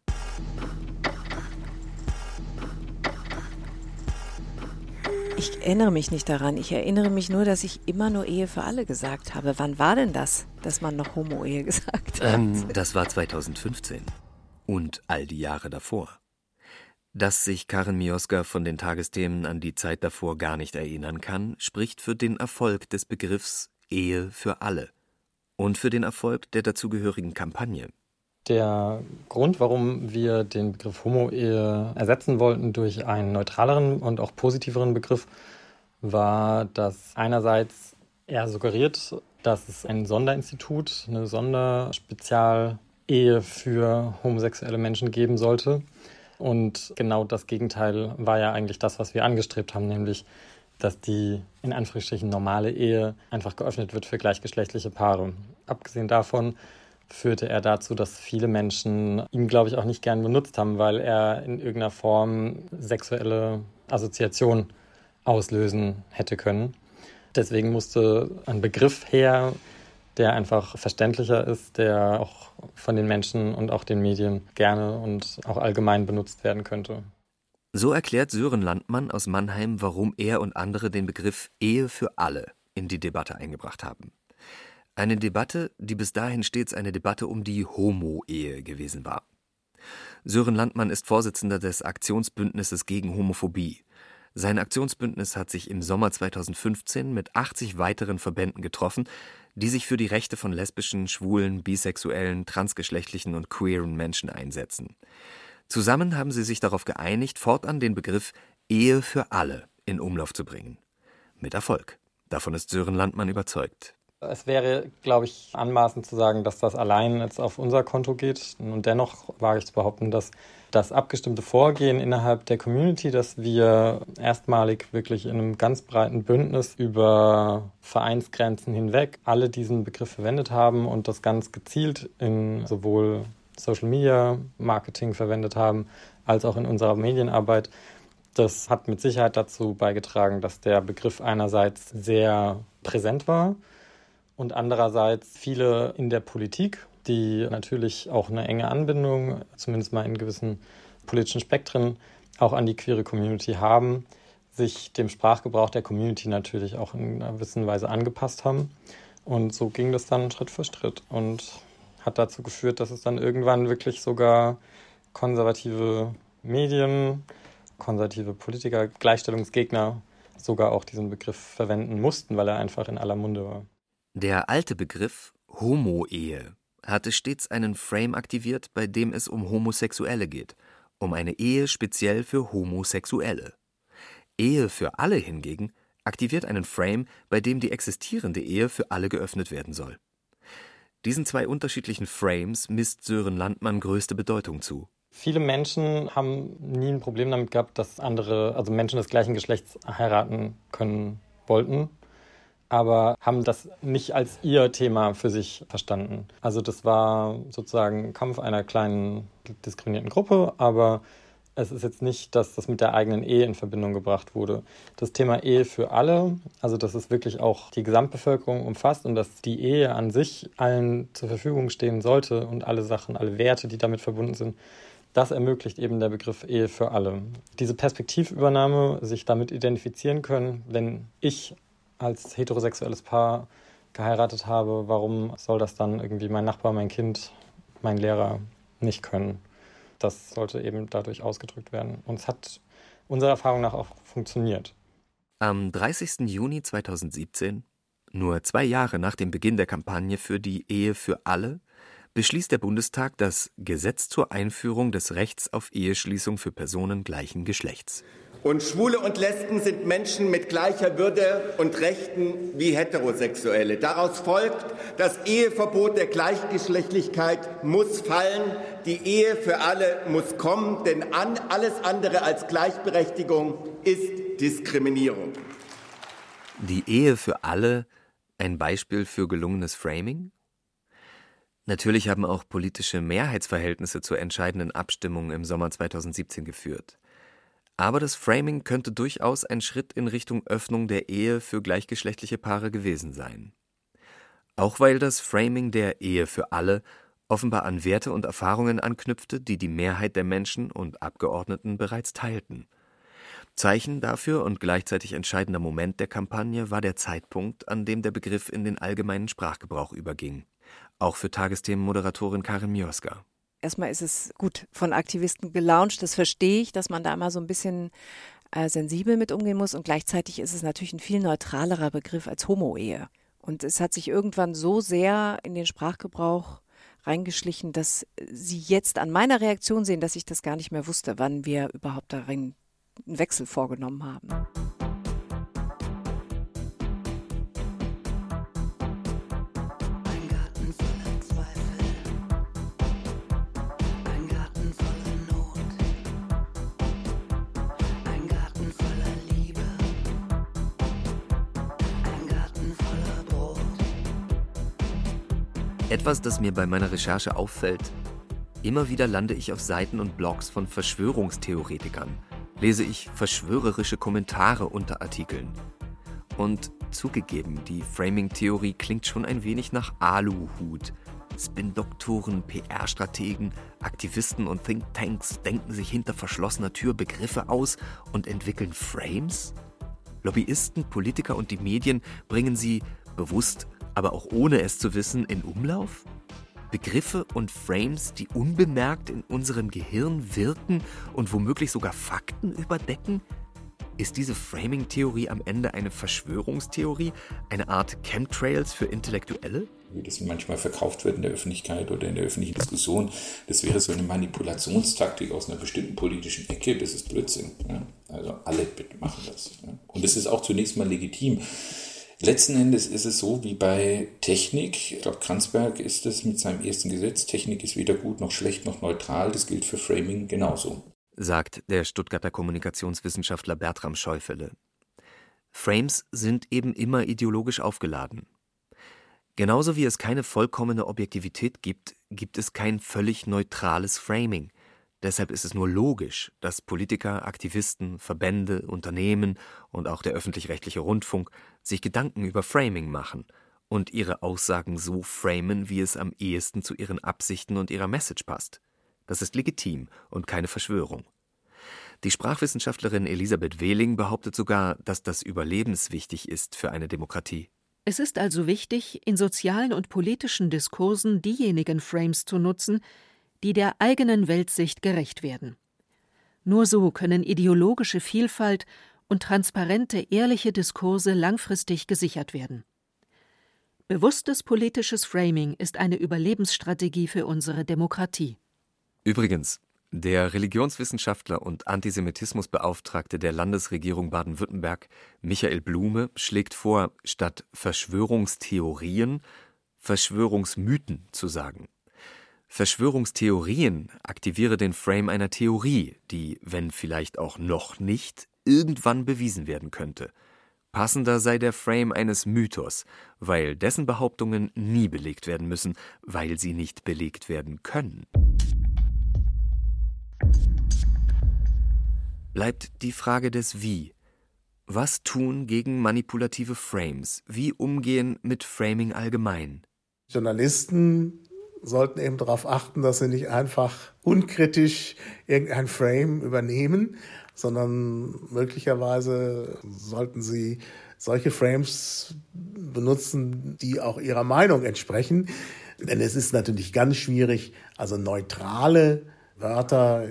Ich erinnere mich nicht daran. Ich erinnere mich nur, dass ich immer nur Ehe für alle gesagt habe. Wann war denn das, dass man noch Homo-Ehe gesagt hat? Ähm, das war 2015 und all die Jahre davor. Dass sich Karin Mioska von den Tagesthemen an die Zeit davor gar nicht erinnern kann, spricht für den Erfolg des Begriffs Ehe für alle und für den Erfolg der dazugehörigen Kampagne. Der Grund, warum wir den Begriff Homo-Ehe ersetzen wollten durch einen neutraleren und auch positiveren Begriff, war, dass einerseits er suggeriert, dass es ein Sonderinstitut, eine Sonderspezialehe für homosexuelle Menschen geben sollte. Und genau das Gegenteil war ja eigentlich das, was wir angestrebt haben, nämlich dass die in Anführungsstrichen normale Ehe einfach geöffnet wird für gleichgeschlechtliche Paare. Abgesehen davon führte er dazu, dass viele Menschen ihn, glaube ich, auch nicht gern benutzt haben, weil er in irgendeiner Form sexuelle Assoziation auslösen hätte können. Deswegen musste ein Begriff her, der einfach verständlicher ist, der auch von den Menschen und auch den Medien gerne und auch allgemein benutzt werden könnte. So erklärt Sören Landmann aus Mannheim, warum er und andere den Begriff Ehe für alle in die Debatte eingebracht haben. Eine Debatte, die bis dahin stets eine Debatte um die Homo-Ehe gewesen war. Sören Landmann ist Vorsitzender des Aktionsbündnisses gegen Homophobie. Sein Aktionsbündnis hat sich im Sommer 2015 mit 80 weiteren Verbänden getroffen, die sich für die Rechte von lesbischen, schwulen, bisexuellen, transgeschlechtlichen und queeren Menschen einsetzen. Zusammen haben sie sich darauf geeinigt, fortan den Begriff Ehe für alle in Umlauf zu bringen. Mit Erfolg. Davon ist Sören Landmann überzeugt. Es wäre, glaube ich, anmaßend zu sagen, dass das allein jetzt auf unser Konto geht. Und dennoch wage ich zu behaupten, dass das abgestimmte Vorgehen innerhalb der Community, dass wir erstmalig wirklich in einem ganz breiten Bündnis über Vereinsgrenzen hinweg alle diesen Begriff verwendet haben und das ganz gezielt in sowohl Social Media Marketing verwendet haben, als auch in unserer Medienarbeit. Das hat mit Sicherheit dazu beigetragen, dass der Begriff einerseits sehr präsent war und andererseits viele in der Politik, die natürlich auch eine enge Anbindung, zumindest mal in gewissen politischen Spektren, auch an die queere Community haben, sich dem Sprachgebrauch der Community natürlich auch in einer gewissen Weise angepasst haben. Und so ging das dann Schritt für Schritt und hat dazu geführt, dass es dann irgendwann wirklich sogar konservative Medien, konservative Politiker, Gleichstellungsgegner sogar auch diesen Begriff verwenden mussten, weil er einfach in aller Munde war. Der alte Begriff Homo-Ehe hatte stets einen Frame aktiviert, bei dem es um Homosexuelle geht, um eine Ehe speziell für Homosexuelle. Ehe für alle hingegen aktiviert einen Frame, bei dem die existierende Ehe für alle geöffnet werden soll. Diesen zwei unterschiedlichen Frames misst Sören Landmann größte Bedeutung zu. Viele Menschen haben nie ein Problem damit gehabt, dass andere, also Menschen des gleichen Geschlechts heiraten können wollten aber haben das nicht als ihr Thema für sich verstanden. Also das war sozusagen Kampf einer kleinen diskriminierten Gruppe, aber es ist jetzt nicht, dass das mit der eigenen Ehe in Verbindung gebracht wurde. Das Thema Ehe für alle, also dass es wirklich auch die Gesamtbevölkerung umfasst und dass die Ehe an sich allen zur Verfügung stehen sollte und alle Sachen, alle Werte, die damit verbunden sind, das ermöglicht eben der Begriff Ehe für alle. Diese Perspektivübernahme, sich damit identifizieren können, wenn ich als heterosexuelles Paar geheiratet habe, warum soll das dann irgendwie mein Nachbar, mein Kind, mein Lehrer nicht können? Das sollte eben dadurch ausgedrückt werden. Und es hat unserer Erfahrung nach auch funktioniert. Am 30. Juni 2017, nur zwei Jahre nach dem Beginn der Kampagne für die Ehe für alle, beschließt der Bundestag das Gesetz zur Einführung des Rechts auf Eheschließung für Personen gleichen Geschlechts. Und Schwule und Lesben sind Menschen mit gleicher Würde und Rechten wie Heterosexuelle. Daraus folgt, das Eheverbot der Gleichgeschlechtlichkeit muss fallen. Die Ehe für alle muss kommen, denn an, alles andere als Gleichberechtigung ist Diskriminierung. Die Ehe für alle ein Beispiel für gelungenes Framing? Natürlich haben auch politische Mehrheitsverhältnisse zur entscheidenden Abstimmung im Sommer 2017 geführt. Aber das Framing könnte durchaus ein Schritt in Richtung Öffnung der Ehe für gleichgeschlechtliche Paare gewesen sein. Auch weil das Framing der Ehe für alle offenbar an Werte und Erfahrungen anknüpfte, die die Mehrheit der Menschen und Abgeordneten bereits teilten. Zeichen dafür und gleichzeitig entscheidender Moment der Kampagne war der Zeitpunkt, an dem der Begriff in den allgemeinen Sprachgebrauch überging, auch für Tagesthemenmoderatorin Karin Mioska. Erstmal ist es gut von Aktivisten gelauncht, das verstehe ich, dass man da immer so ein bisschen äh, sensibel mit umgehen muss und gleichzeitig ist es natürlich ein viel neutralerer Begriff als Homo-Ehe. Und es hat sich irgendwann so sehr in den Sprachgebrauch reingeschlichen, dass Sie jetzt an meiner Reaktion sehen, dass ich das gar nicht mehr wusste, wann wir überhaupt darin einen Wechsel vorgenommen haben. Etwas, das mir bei meiner Recherche auffällt, immer wieder lande ich auf Seiten und Blogs von Verschwörungstheoretikern, lese ich verschwörerische Kommentare unter Artikeln. Und zugegeben, die Framing-Theorie klingt schon ein wenig nach Aluhut. Spin-Doktoren, PR-Strategen, Aktivisten und Thinktanks denken sich hinter verschlossener Tür Begriffe aus und entwickeln Frames? Lobbyisten, Politiker und die Medien bringen sie bewusst aber auch ohne es zu wissen, in Umlauf? Begriffe und Frames, die unbemerkt in unserem Gehirn wirken und womöglich sogar Fakten überdecken? Ist diese Framing-Theorie am Ende eine Verschwörungstheorie, eine Art Chemtrails für Intellektuelle? Wie das manchmal verkauft wird in der Öffentlichkeit oder in der öffentlichen Diskussion, das wäre so eine Manipulationstaktik aus einer bestimmten politischen Ecke, das ist Blödsinn. Ja? Also alle machen das. Ja? Und das ist auch zunächst mal legitim. Letzten Endes ist es so wie bei Technik. Ich glaube, Kranzberg ist es mit seinem ersten Gesetz. Technik ist weder gut noch schlecht noch neutral. Das gilt für Framing genauso. Sagt der Stuttgarter Kommunikationswissenschaftler Bertram Schäufele. Frames sind eben immer ideologisch aufgeladen. Genauso wie es keine vollkommene Objektivität gibt, gibt es kein völlig neutrales Framing. Deshalb ist es nur logisch, dass Politiker, Aktivisten, Verbände, Unternehmen und auch der öffentlich-rechtliche Rundfunk sich Gedanken über Framing machen und ihre Aussagen so framen, wie es am ehesten zu ihren Absichten und ihrer Message passt. Das ist legitim und keine Verschwörung. Die Sprachwissenschaftlerin Elisabeth Wehling behauptet sogar, dass das überlebenswichtig ist für eine Demokratie. Es ist also wichtig, in sozialen und politischen Diskursen diejenigen Frames zu nutzen, die der eigenen Weltsicht gerecht werden. Nur so können ideologische Vielfalt und transparente, ehrliche Diskurse langfristig gesichert werden. Bewusstes politisches Framing ist eine Überlebensstrategie für unsere Demokratie. Übrigens, der Religionswissenschaftler und Antisemitismusbeauftragte der Landesregierung Baden-Württemberg, Michael Blume, schlägt vor, statt Verschwörungstheorien Verschwörungsmythen zu sagen. Verschwörungstheorien aktiviere den Frame einer Theorie, die, wenn vielleicht auch noch nicht, irgendwann bewiesen werden könnte. Passender sei der Frame eines Mythos, weil dessen Behauptungen nie belegt werden müssen, weil sie nicht belegt werden können. Bleibt die Frage des Wie. Was tun gegen manipulative Frames? Wie umgehen mit Framing allgemein? Journalisten sollten eben darauf achten, dass sie nicht einfach unkritisch irgendein Frame übernehmen, sondern möglicherweise sollten sie solche Frames benutzen, die auch ihrer Meinung entsprechen. Denn es ist natürlich ganz schwierig, also neutrale Wörter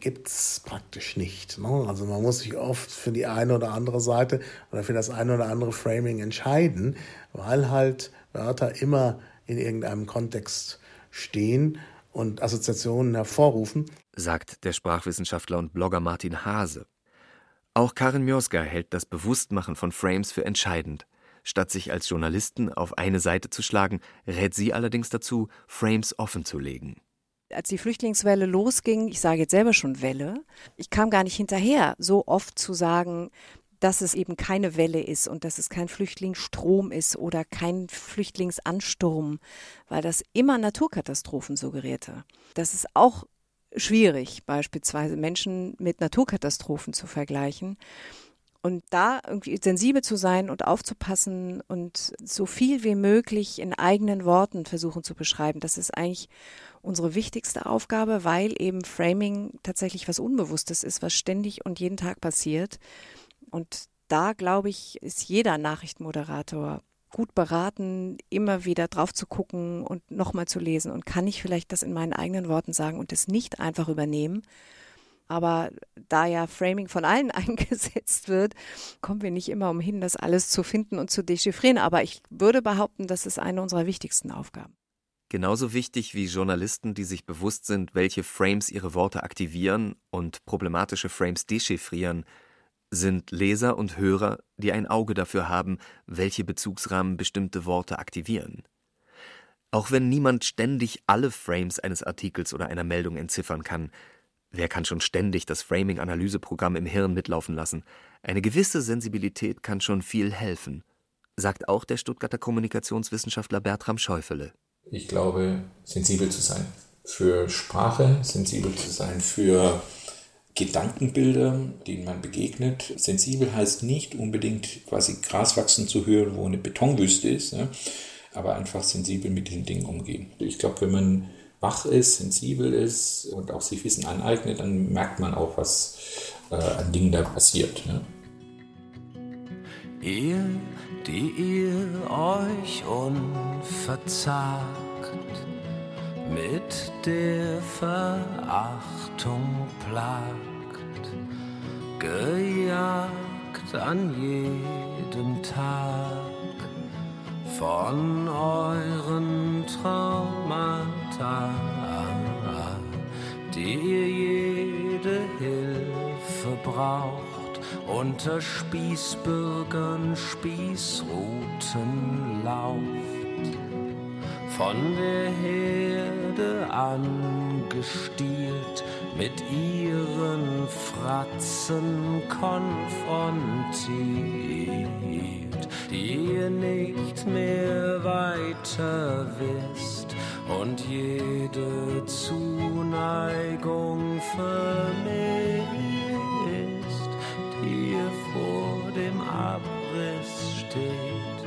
gibt's praktisch nicht. Ne? Also man muss sich oft für die eine oder andere Seite oder für das eine oder andere Framing entscheiden, weil halt Wörter immer in irgendeinem Kontext stehen und Assoziationen hervorrufen, sagt der Sprachwissenschaftler und Blogger Martin Hase. Auch Karin Mioska hält das Bewusstmachen von Frames für entscheidend. Statt sich als Journalisten auf eine Seite zu schlagen, rät sie allerdings dazu, Frames offen zu legen. Als die Flüchtlingswelle losging, ich sage jetzt selber schon Welle, ich kam gar nicht hinterher, so oft zu sagen, dass es eben keine Welle ist und dass es kein Flüchtlingsstrom ist oder kein Flüchtlingsansturm, weil das immer Naturkatastrophen suggerierte. Das ist auch schwierig, beispielsweise Menschen mit Naturkatastrophen zu vergleichen. Und da irgendwie sensibel zu sein und aufzupassen und so viel wie möglich in eigenen Worten versuchen zu beschreiben, das ist eigentlich unsere wichtigste Aufgabe, weil eben Framing tatsächlich was Unbewusstes ist, was ständig und jeden Tag passiert. Und da, glaube ich, ist jeder Nachrichtenmoderator gut beraten, immer wieder drauf zu gucken und nochmal zu lesen und kann ich vielleicht das in meinen eigenen Worten sagen und es nicht einfach übernehmen. Aber da ja Framing von allen eingesetzt wird, kommen wir nicht immer umhin, das alles zu finden und zu dechiffrieren. Aber ich würde behaupten, das ist eine unserer wichtigsten Aufgaben. Genauso wichtig wie Journalisten, die sich bewusst sind, welche Frames ihre Worte aktivieren und problematische Frames dechiffrieren, sind Leser und Hörer, die ein Auge dafür haben, welche Bezugsrahmen bestimmte Worte aktivieren. Auch wenn niemand ständig alle Frames eines Artikels oder einer Meldung entziffern kann, wer kann schon ständig das Framing-Analyseprogramm im Hirn mitlaufen lassen? Eine gewisse Sensibilität kann schon viel helfen, sagt auch der Stuttgarter Kommunikationswissenschaftler Bertram Schäufele. Ich glaube, sensibel zu sein für Sprache, sensibel zu sein für Gedankenbilder, denen man begegnet. Sensibel heißt nicht unbedingt quasi Gras wachsen zu hören, wo eine Betonwüste ist, ja, aber einfach sensibel mit diesen Dingen umgehen. Ich glaube, wenn man wach ist, sensibel ist und auch sich Wissen aneignet, dann merkt man auch, was äh, an Dingen da passiert. Ja. Ihr, die ihr euch unverzagt mit der Verachtung plagt, gejagt an jedem Tag von euren Traumata, die ihr jede Hilfe braucht unter Spießbürgern Spießruten lauft, von der Herde angestiert, mit ihren Fratzen konfrontiert, die ihr nicht mehr weiter wisst und jede Zuneigung vermisst, die ihr vor dem Abriss steht.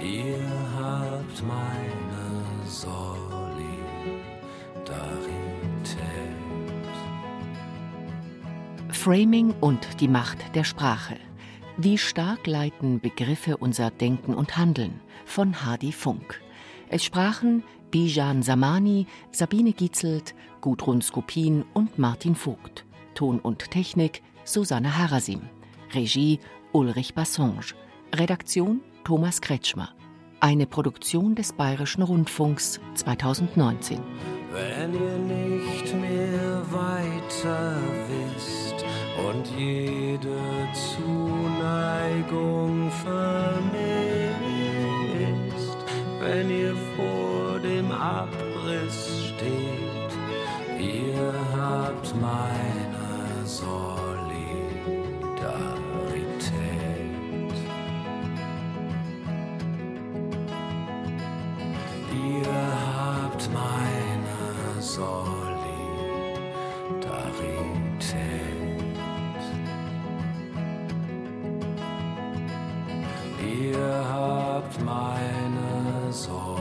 Ihr habt meine Solidarität. Framing und die Macht der Sprache. Wie stark leiten Begriffe unser Denken und Handeln? Von Hardy Funk. Es sprachen Bijan Samani, Sabine Gietzelt, Gudrun Skopin und Martin Vogt. Ton und Technik Susanne Harasim. Regie Ulrich Bassange. Redaktion Thomas Kretschmer. Eine Produktion des Bayerischen Rundfunks 2019. Wenn ihr nicht mehr weiter wisst und jede Zuneigung vermisst, wenn ihr vor dem Abriss steht, ihr habt meine Solidarität. Ihr habt meine Solidarität. Meine Solidarität.